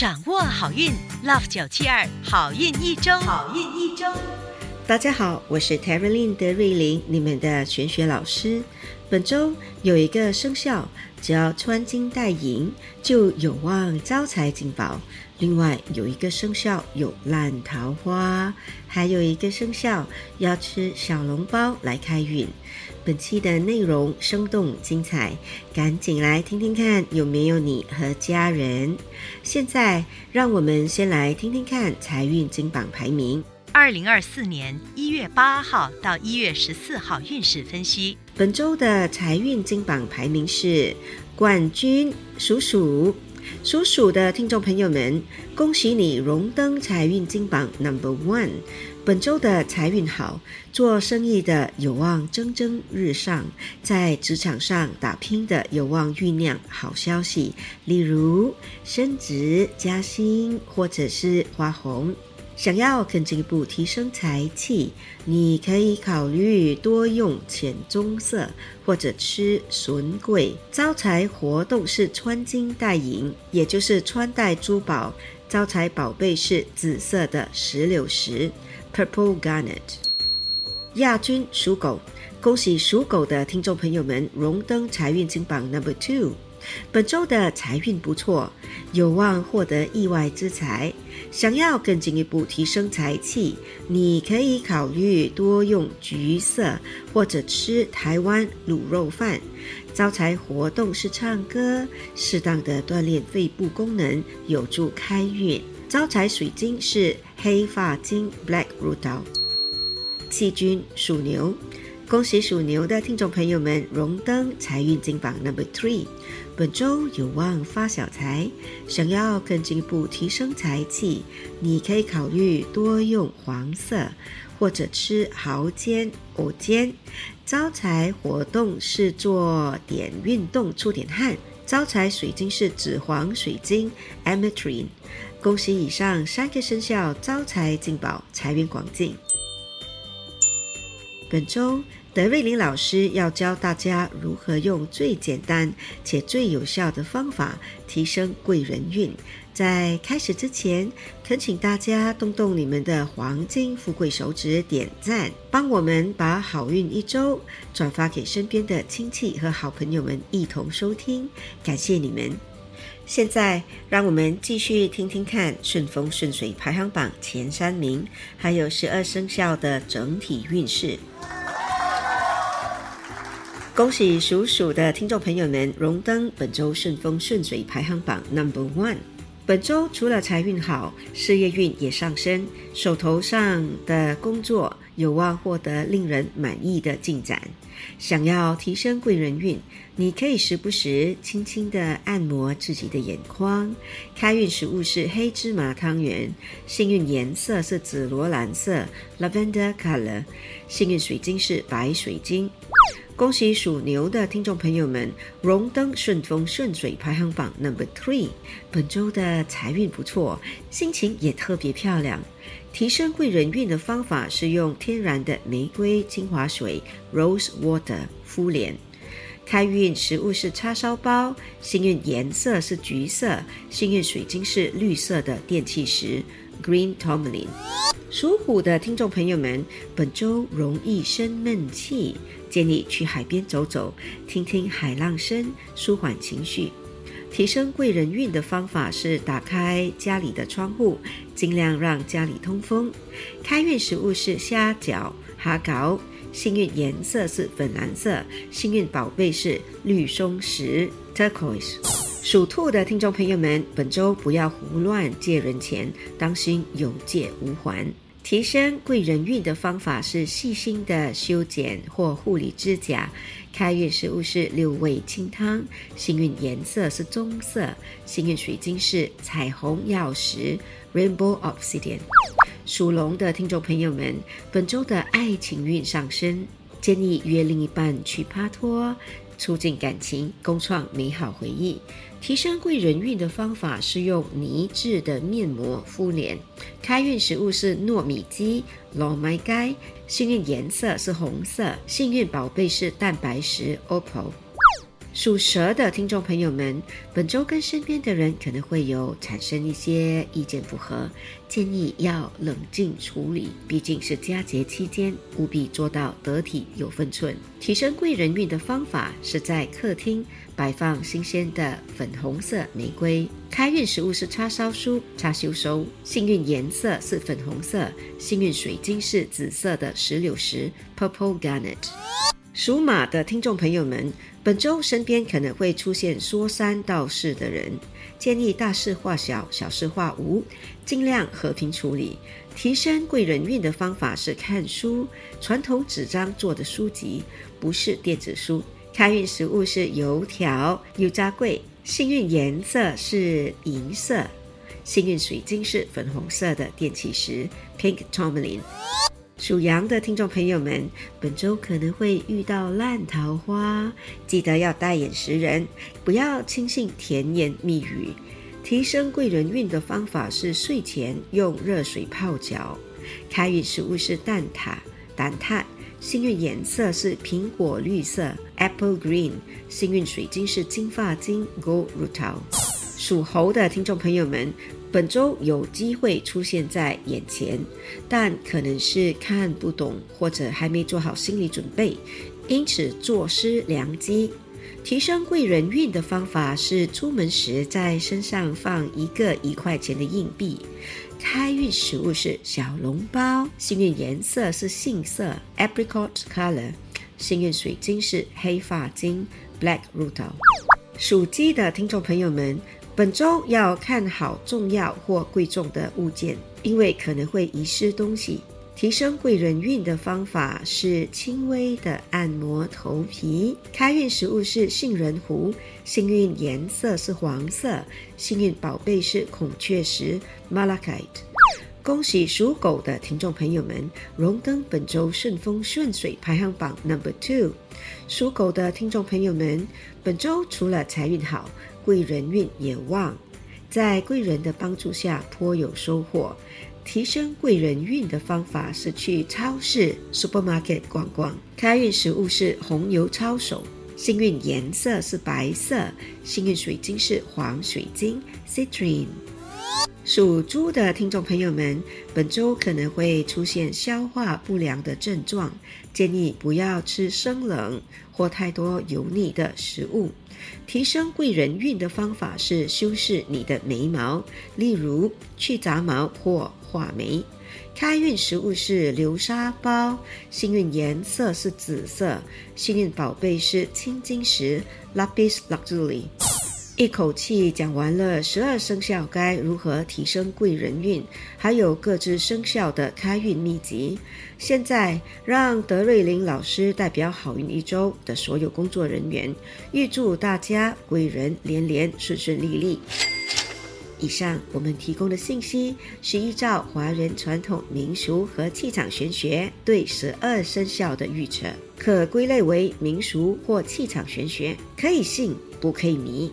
掌握好运，Love 九七二好运一周，好运一周。大家好，我是 t e r r y Lin 德瑞玲，你们的玄学老师。本周有一个生肖，只要穿金戴银，就有望招财进宝。另外有一个生肖有烂桃花，还有一个生肖要吃小笼包来开运。本期的内容生动精彩，赶紧来听听看有没有你和家人。现在让我们先来听听看财运金榜排名。二零二四年一月八号到一月十四号运势分析。本周的财运金榜排名是冠军属鼠。属鼠的听众朋友们，恭喜你荣登财运金榜 Number One。本周的财运好，做生意的有望蒸蒸日上，在职场上打拼的有望酝酿好消息，例如升职加薪或者是花红。想要更进一步提升财气，你可以考虑多用浅棕色或者吃笋桂。招财活动是穿金戴银，也就是穿戴珠宝。招财宝贝是紫色的石榴石 （Purple Garnet）。亚军属狗，恭喜属狗的听众朋友们荣登财运金榜 Number Two。本周的财运不错，有望获得意外之财。想要更进一步提升财气，你可以考虑多用橘色或者吃台湾卤肉饭。招财活动是唱歌，适当的锻炼肺部功能有助开运。招财水晶是黑发晶 （Black Rudol）。细菌属牛。恭喜属牛的听众朋友们荣登财运金榜 Number Three，本周有望发小财。想要更进一步提升财气，你可以考虑多用黄色，或者吃蚝煎、藕煎。招财活动是做点运动出点汗。招财水晶是紫黄水晶 Ametrine。恭喜以上三个生肖招财进宝，财源广进。本周。德瑞林老师要教大家如何用最简单且最有效的方法提升贵人运。在开始之前，恳请大家动动你们的黄金富贵手指点赞，帮我们把好运一周转发给身边的亲戚和好朋友们一同收听，感谢你们。现在，让我们继续听听看顺风顺水排行榜前三名，还有十二生肖的整体运势。恭喜属鼠的听众朋友们荣登本周顺风顺水排行榜 Number One。本周除了财运好，事业运也上升，手头上的工作有望获得令人满意的进展。想要提升贵人运，你可以时不时轻轻的按摩自己的眼眶。开运食物是黑芝麻汤圆，幸运颜色是紫罗兰色 （Lavender Color），幸运水晶是白水晶。恭喜属牛的听众朋友们荣登顺风顺水排行榜 Number Three。本周的财运不错，心情也特别漂亮。提升贵人运的方法是用天然的玫瑰精华水 Rose Water 敷脸。开运食物是叉烧包，幸运颜色是橘色，幸运水晶是绿色的电气石 Green Tomalin，。属虎的听众朋友们，本周容易生闷气，建议去海边走走，听听海浪声，舒缓情绪。提升贵人运的方法是打开家里的窗户，尽量让家里通风。开运食物是虾饺、哈糕，幸运颜色是粉蓝色，幸运宝贝是绿松石 （turquoise）。属兔的听众朋友们，本周不要胡乱借人钱，当心有借无还。提升贵人运的方法是细心的修剪或护理指甲。开运食物是六味清汤，幸运颜色是棕色，幸运水晶是彩虹曜石 （Rainbow Obsidian）。属龙的听众朋友们，本周的爱情运上升，建议约另一半去帕托。促进感情，共创美好回忆。提升贵人运的方法是用泥质的面膜敷脸。开运食物是糯米鸡 （Long My Guy），幸运颜色是红色，幸运宝贝是蛋白石 （Opal）。属蛇的听众朋友们，本周跟身边的人可能会有产生一些意见不合，建议要冷静处理。毕竟是佳节期间，务必做到得体有分寸。提升贵人运的方法是在客厅摆放新鲜的粉红色玫瑰。开运食物是叉烧酥、叉烧酥。幸运颜色是粉红色，幸运水晶是紫色的石榴石 （Purple Garnet）。属马的听众朋友们，本周身边可能会出现说三道四的人，建议大事化小，小事化无，尽量和平处理。提升贵人运的方法是看书，传统纸张做的书籍，不是电子书。开运食物是油条、油炸桂。幸运颜色是银色，幸运水晶是粉红色的电气石 （Pink Tourmaline）。属羊的听众朋友们，本周可能会遇到烂桃花，记得要带眼识人，不要轻信甜言蜜语。提升贵人运的方法是睡前用热水泡脚。开运食物是蛋挞、蛋挞。幸运颜色是苹果绿色 （Apple Green）。幸运水晶是金发晶 （Gold Rutil）。属猴的听众朋友们。本周有机会出现在眼前，但可能是看不懂或者还没做好心理准备，因此坐失良机。提升贵人运的方法是出门时在身上放一个一块钱的硬币。开运食物是小笼包，幸运颜色是杏色 （Apricot Color），幸运水晶是黑发晶 （Black Rutil）。属鸡的听众朋友们。本周要看好重要或贵重的物件，因为可能会遗失东西。提升贵人运的方法是轻微的按摩头皮。开运食物是杏仁糊，幸运颜色是黄色，幸运宝贝是孔雀石 （Malachite）。恭喜属狗的听众朋友们荣登本周顺风顺水排行榜 Number Two。属狗的听众朋友们，本周除了财运好。贵人运也旺，在贵人的帮助下颇有收获。提升贵人运的方法是去超市 （supermarket） 逛逛。开运食物是红油抄手，幸运颜色是白色，幸运水晶是黄水晶 （citrine）。属猪的听众朋友们，本周可能会出现消化不良的症状，建议不要吃生冷或太多油腻的食物。提升贵人运的方法是修饰你的眉毛，例如去杂毛或画眉。开运食物是流沙包，幸运颜色是紫色，幸运宝贝是青金石 （Lapis Lazuli）。一口气讲完了十二生肖该如何提升贵人运，还有各自生肖的开运秘籍。现在让德瑞琳老师代表好运一周的所有工作人员，预祝大家贵人连连，顺顺利利。以上我们提供的信息是依照华人传统民俗和气场玄学对十二生肖的预测，可归类为民俗或气场玄学，可以信不可以迷。